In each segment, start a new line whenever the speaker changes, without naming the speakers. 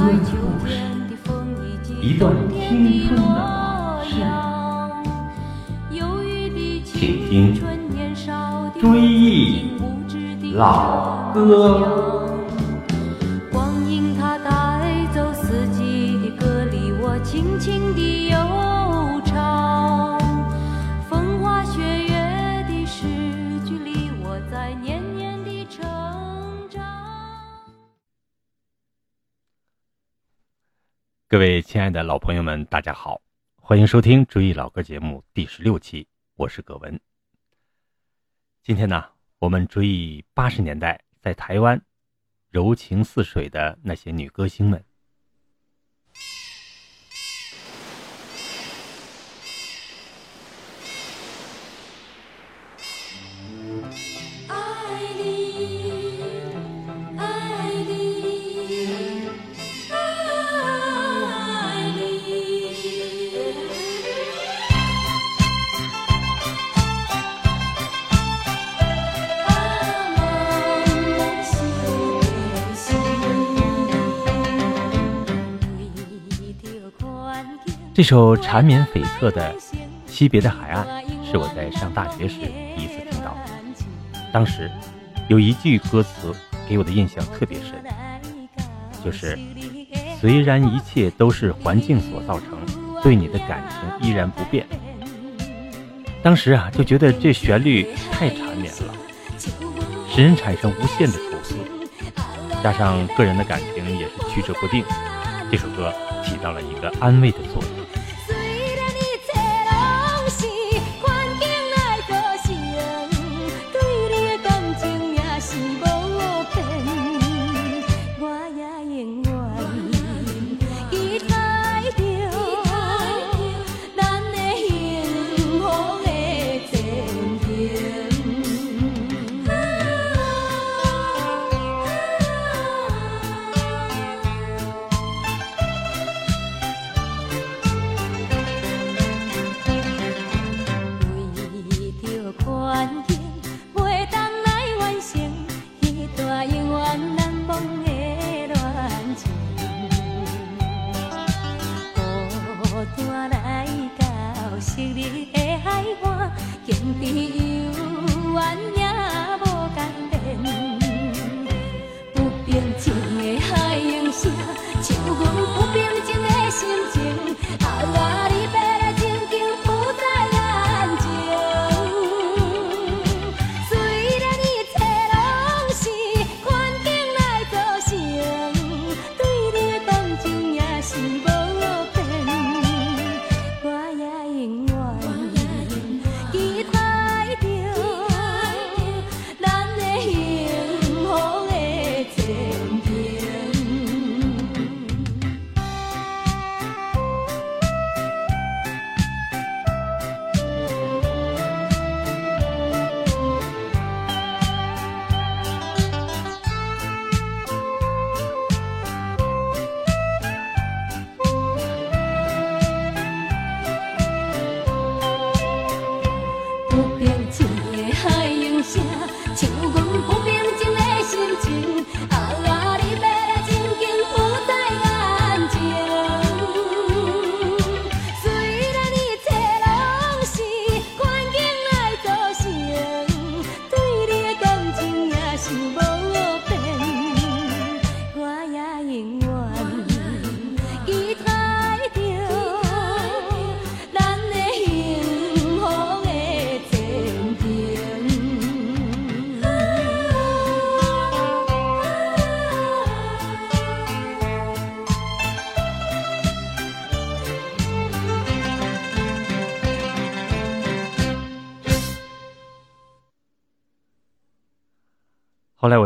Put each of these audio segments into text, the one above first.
歌的故事，一段青春的往事，请听《追忆老歌》。
各位亲爱的老朋友们，大家好，欢迎收听《追忆老歌》节目第十六期，我是葛文。今天呢，我们追忆八十年代在台湾柔情似水的那些女歌星们。这首缠绵悱恻的《惜别的海岸》是我在上大学时第一次听到。当时有一句歌词给我的印象特别深，就是“虽然一切都是环境所造成，对你的感情依然不变。”当时啊，就觉得这旋律太缠绵了，使人产生无限的愁思。加上个人的感情也是曲折不定，这首歌起到了一个安慰的作用。
的海涌声，唱阮不变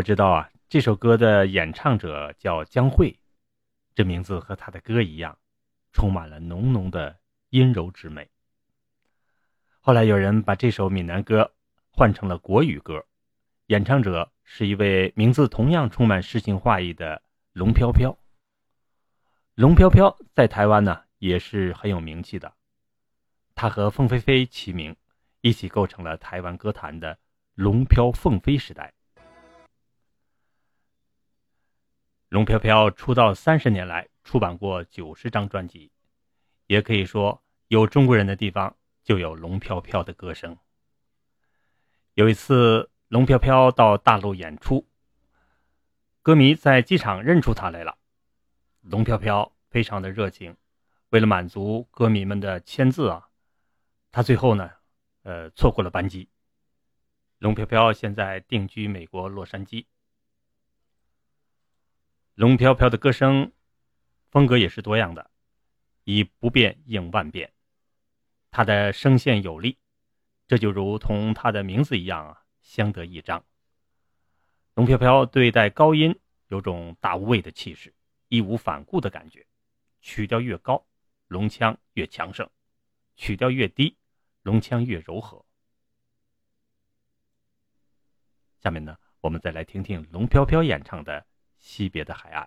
知道啊，这首歌的演唱者叫江蕙，这名字和她的歌一样，充满了浓浓的阴柔之美。后来有人把这首闽南歌换成了国语歌，演唱者是一位名字同样充满诗情画意的龙飘飘。龙飘飘在台湾呢也是很有名气的，他和凤飞飞齐名，一起构成了台湾歌坛的龙飘凤飞时代。
龙飘飘出道三十年来，出版过九十张专辑，也可以说有中国人的地方就有龙飘飘的歌声。有一次，龙飘飘到大陆演出，歌迷在机场认出他来了。龙飘飘非常的热情，为了满足歌迷们的签字啊，他最后呢，呃，错过了班机。龙飘飘现在定居美国洛杉矶。龙飘飘的歌声风格也是多样的，以不变应万变。他的声线有力，这就如同他的名字一样啊，相得益彰。龙飘飘对待高音有种大无畏的气势，义无反顾的感觉。曲调越高，龙腔越强盛；曲调越低，龙腔越柔和。下面呢，我们再来听听龙飘飘演唱的。惜别的海岸。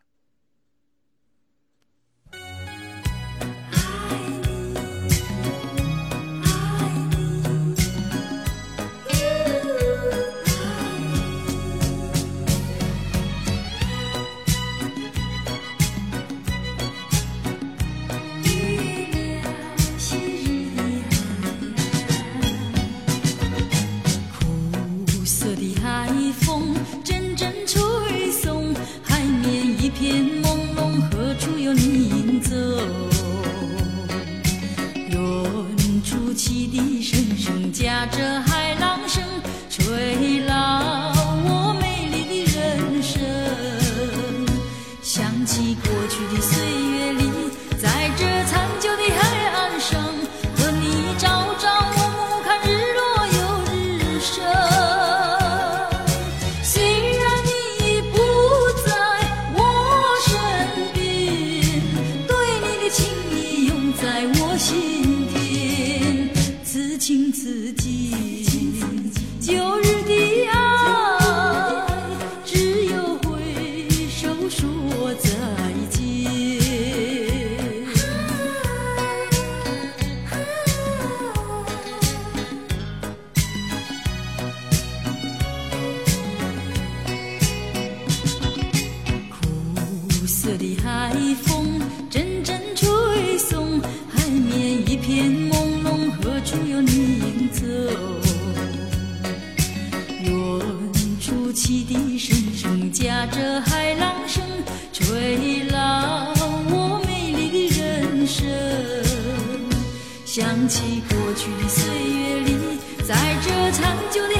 汽笛声声夹着海浪声催老我美丽的人生想起过去的岁月里在这长久的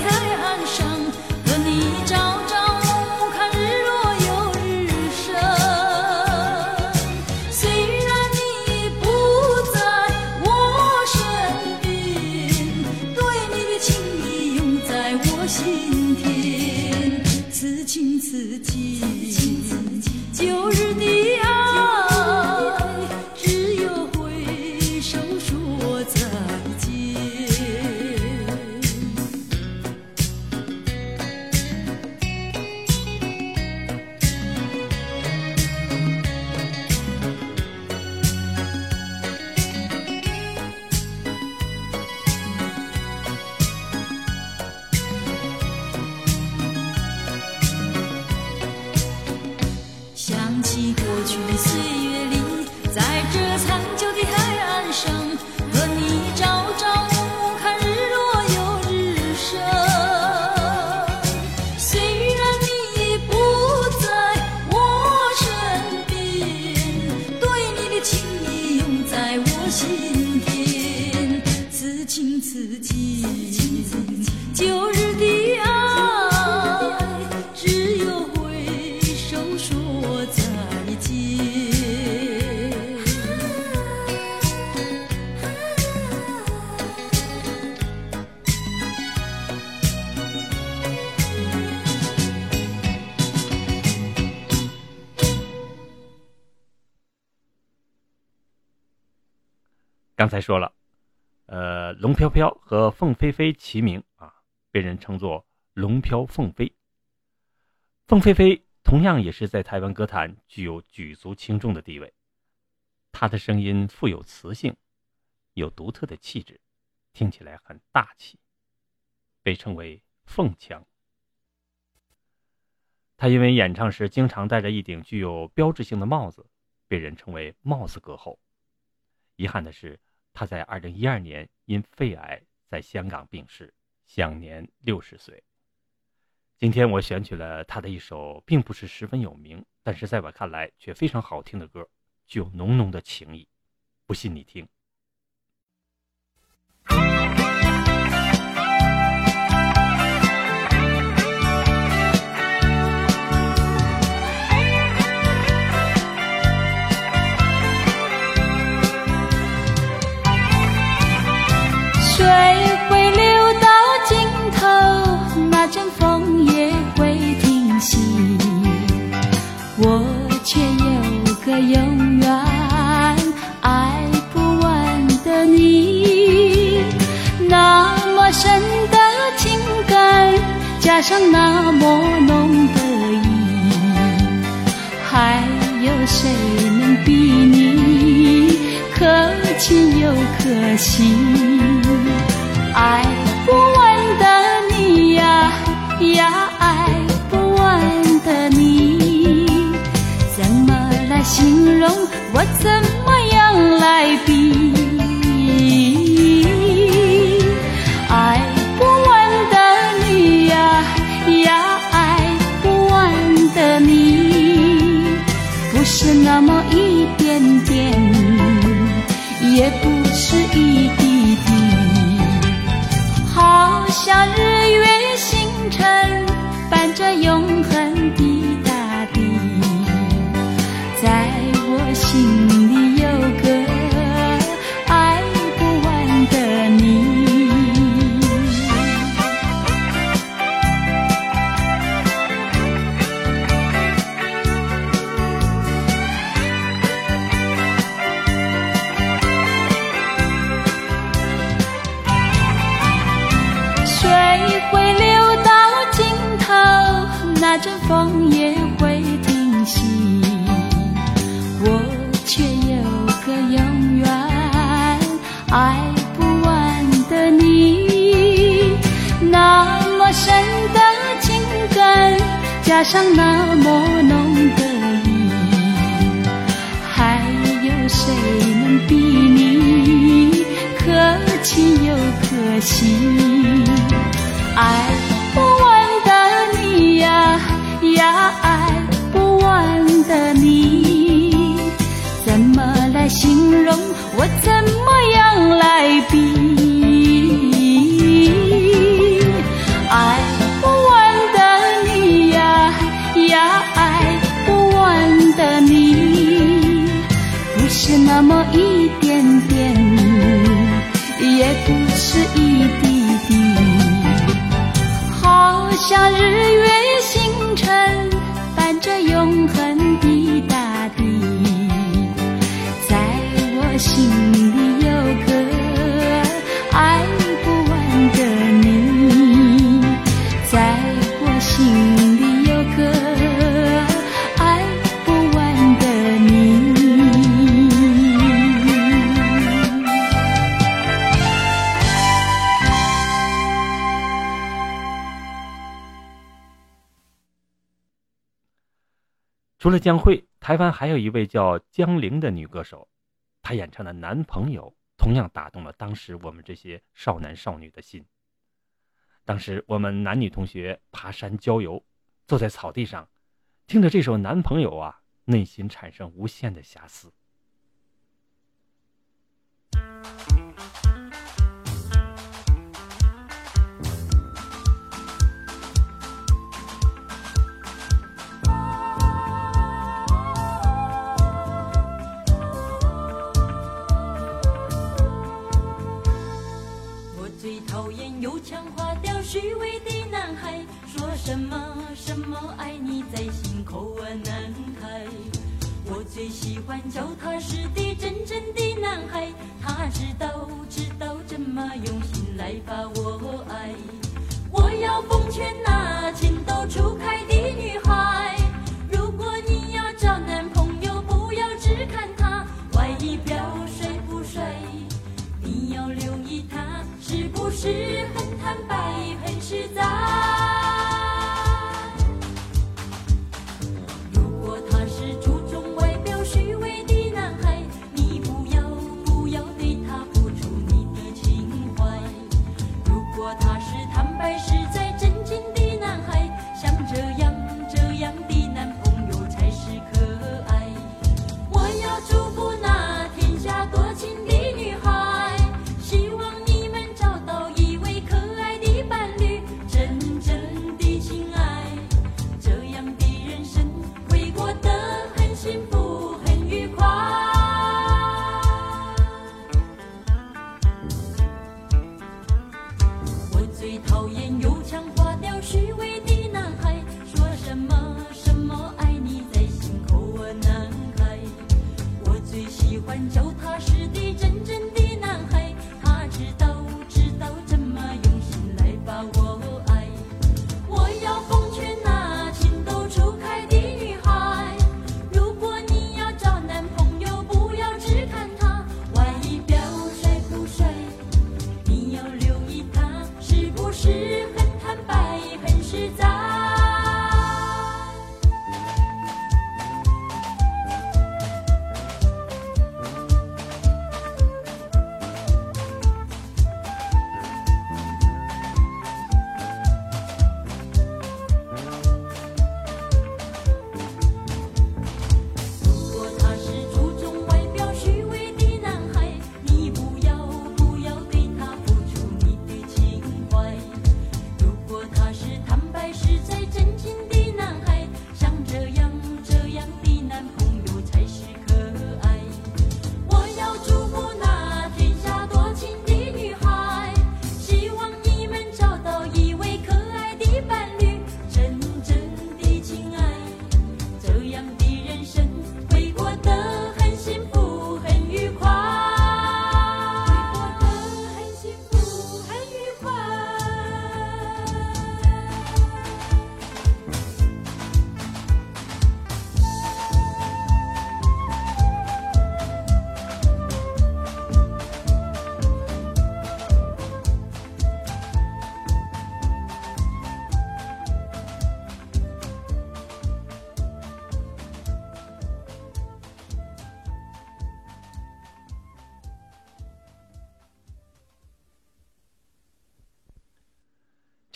刚才说了，呃，龙飘飘和凤飞飞齐名啊，被人称作“龙飘凤飞”。凤飞飞同样也是在台湾歌坛具有举足轻重的地位，她的声音富有磁性，有独特的气质，听起来很大气，被称为“凤腔”。
他因为演唱时经常戴着一顶具有标志性的帽子，被人称为“帽子歌后”。遗憾的是，他在二零一二年因肺癌在香港病逝，享年六十岁。今天我选取了他的一首，并不是十分有名，但是在我看来却非常好听的歌，具有浓浓的情谊。不信你听。
上那么浓的意，还有谁能比你可亲又可惜？爱不完的你呀呀，爱不完的你，怎么来形容？我怎么样来心像日月星辰。
除了江蕙，台湾还有一位叫江玲的女歌手，她演唱的《男朋友》同样打动了当时我们这些少男少女的心。当时我们男女同学爬山郊游，坐在草地上，听着这首《男朋友》啊，内心产生无限的遐思。
什么什么爱你在心口啊，男孩。我最喜欢脚踏实地真正的男孩，他知道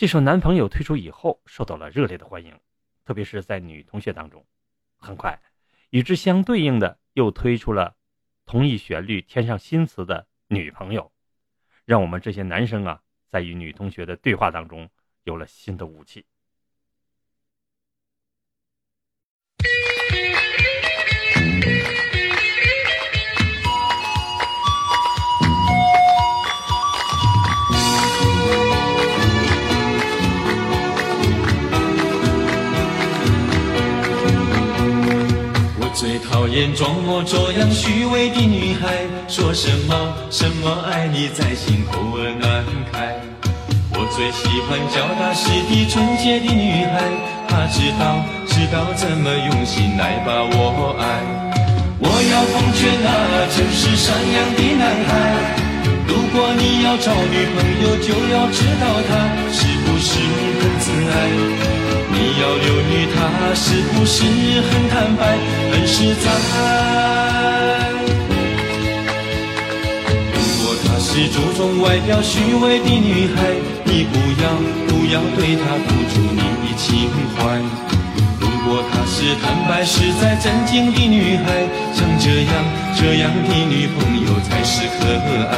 这首《男朋友》推出以后，受到了热烈的欢迎，特别是在女同学当中。很快，与之相对应的又推出了同一旋律添上新词的《女朋友》，让我们这些男生啊，在与女同学的对话当中有了新的武器。
讨厌装模作样虚伪的女孩，说什么什么爱你在心口儿难开。我最喜欢脚踏实地纯洁的女孩，她知道知道怎么用心来把我爱。我要奉劝那真是善良的男孩，果你要找女朋友，就要知道她是不是很自爱。你要留意她是不是很坦白、很实在？如果她是注重外表、虚伪的女孩，你不要不要对她付出你的情怀。如果她是坦白、实在、正经的女孩，像这样这样的女朋友才是可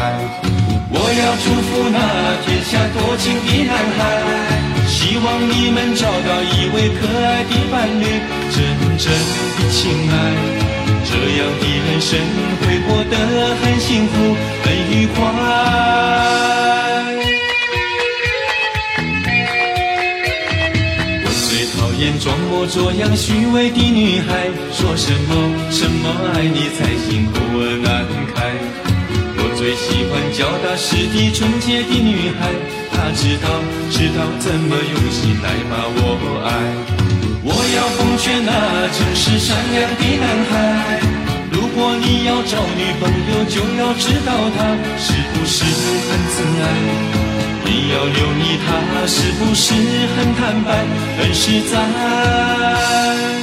爱。我要祝福那天下多情的男孩。希望你们找到一位可爱的伴侣，真正的情爱，这样的人生会过得很幸福、很愉快。我最讨厌装模作样、虚伪的女孩，说什么什么爱你在心口儿难开。最喜欢脚踏实地、纯洁的女孩。他知道，知道怎么用心来把我爱。我要奉劝那诚实善良的男孩，如果你要找女朋友，就要知道她是不是很自爱。你要留意她是不是很坦白、很实在。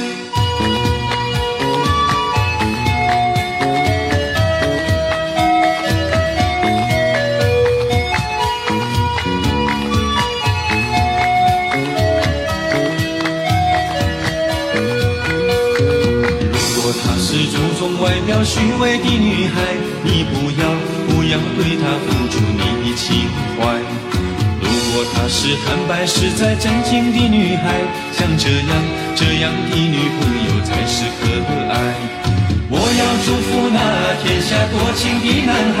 虚伪的女孩，你不要不要对她付出你的情怀。如果她是坦白实在真情的女孩，像这样这样的女朋友才是可爱。我要祝福那天下多情的男孩，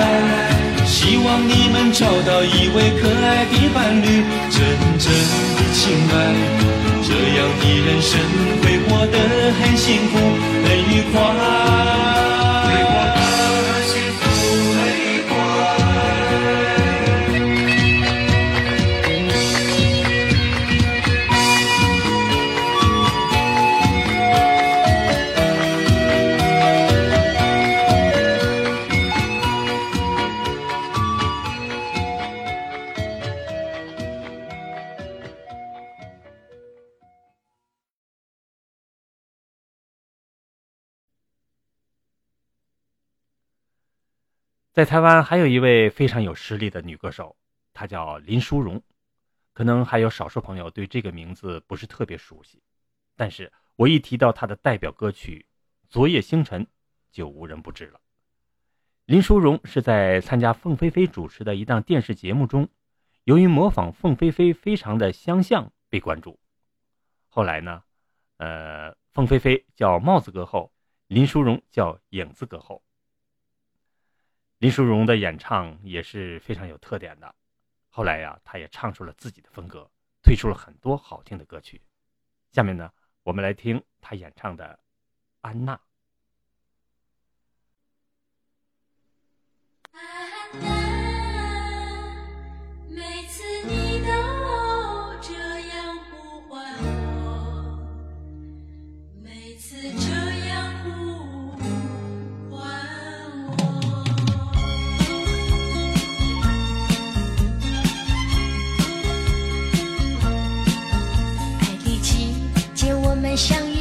希望你们找到一位可爱的伴侣，真正的情爱，这样的人生会过得很幸福很愉快。
在台湾还有一位非常有实力的女歌手，她叫林淑荣，可能还有少数朋友对这个名字不是特别熟悉，但是我一提到她的代表歌曲《昨夜星辰》，就无人不知了。林淑荣是在参加凤飞飞主持的一档电视节目中，由于模仿凤飞飞非常的相像被关注，后来呢，呃，凤飞飞叫帽子歌后，林淑荣叫影子歌后。林淑荣的演唱也是非常有特点的，后来呀，她也唱出了自己的风格，推出了很多好听的歌曲。下面呢，我们来听她演唱的《安娜》。
相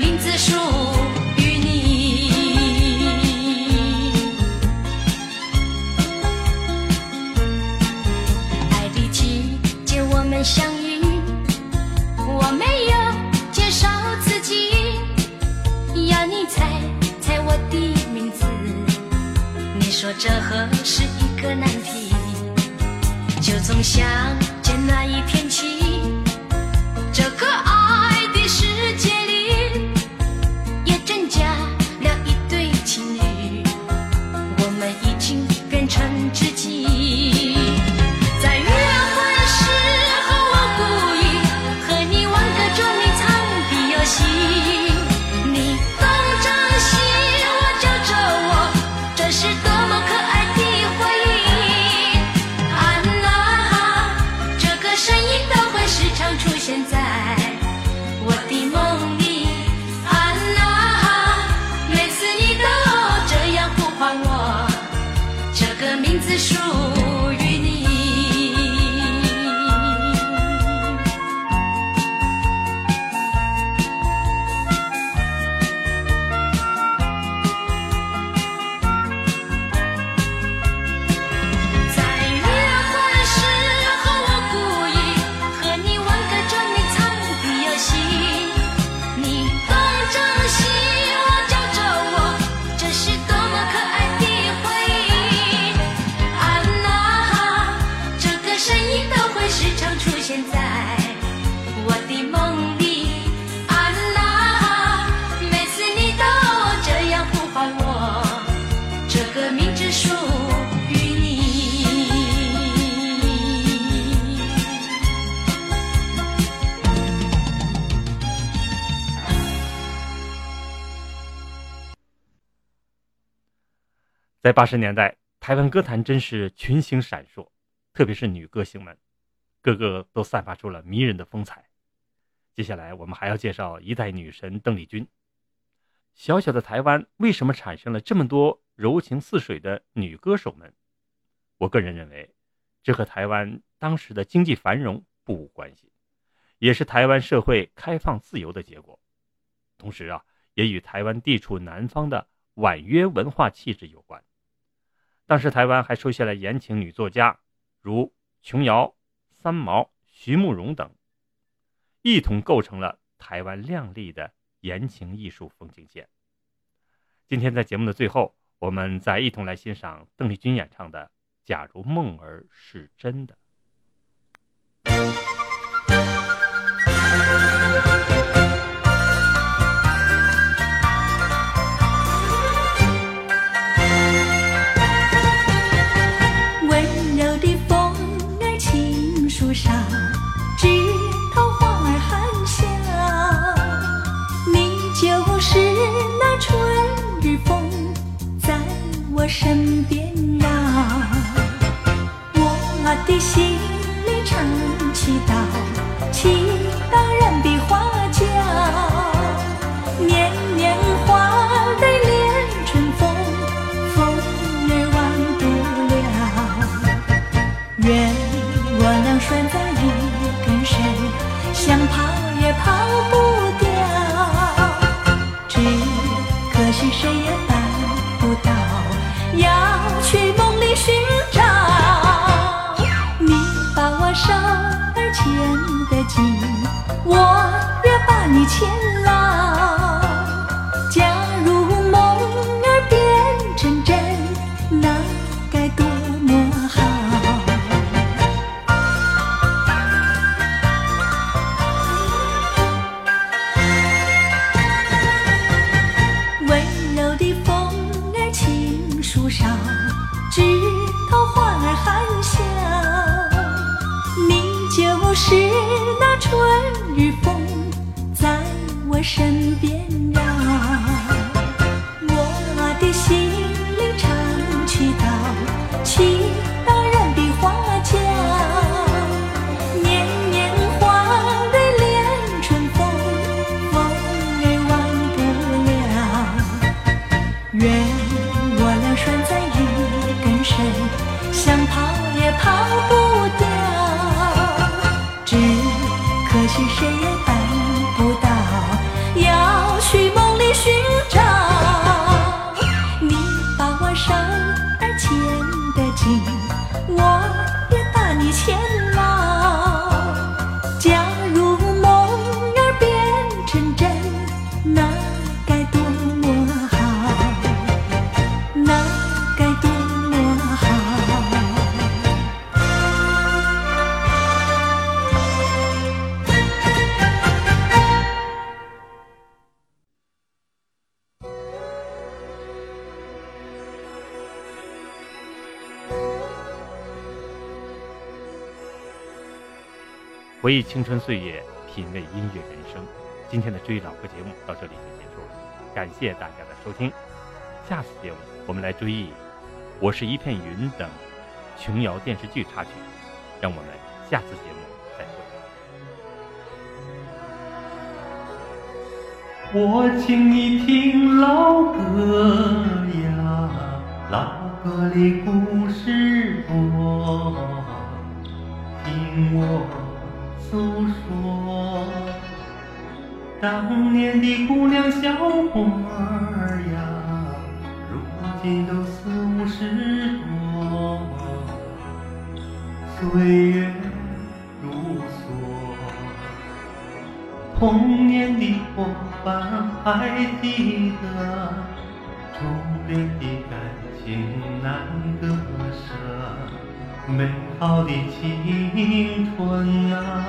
林子树的
树。在
八十年代台湾歌坛真是群星闪烁特别是女歌星们个个都散发出了迷人的风采。接下来我们还要介绍一代女神邓丽君。小小的台湾为什么产生了这么多柔情似水的女歌手们？我个人认为这和台湾当时的经济繁荣不无关系也是台湾社会开放自由的结果。同时啊也与台湾地处南方的婉约文化气质有关当时台湾还出现了言情女作家如琼瑶三毛徐慕容等一同构成了台湾靓丽的言情艺术风景线。今天在节目的最后我们再一同来欣赏邓丽君演唱的假如梦儿是真的。
以前。只可惜谁也办不到，要去梦里寻找。
回忆青春岁月，品味音乐人生。今天的追忆老歌节目到这里就结束了，感谢大家的收听。下次节目我们来追忆《我是一片云》等琼瑶电视剧插曲，让我们下次节目再会。
我请你听老歌呀，老歌里故事多，听我诉说。当年的姑娘小伙儿呀，如今都四五十多，岁月如梭。童年的伙伴还记得，初恋的感情难割舍，美好的青春啊，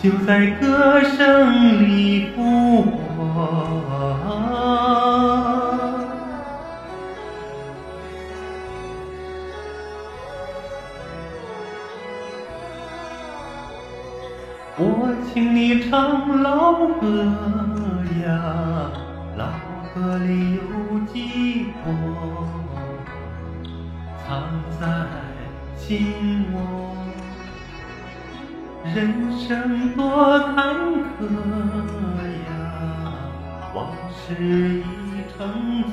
就在歌声里复活。我请你唱老歌呀，老歌里有寄托，藏在心窝。人生多坎坷呀，往事已成错，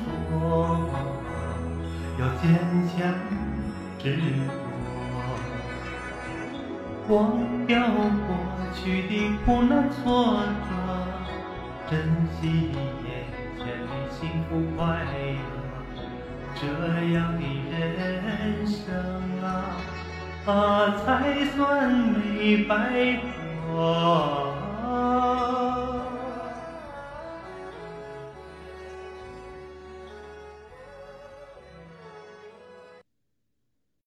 要坚强执着。忘掉过去的苦难挫折，珍惜眼前的幸福快乐，这样的人生啊，啊才算没白活。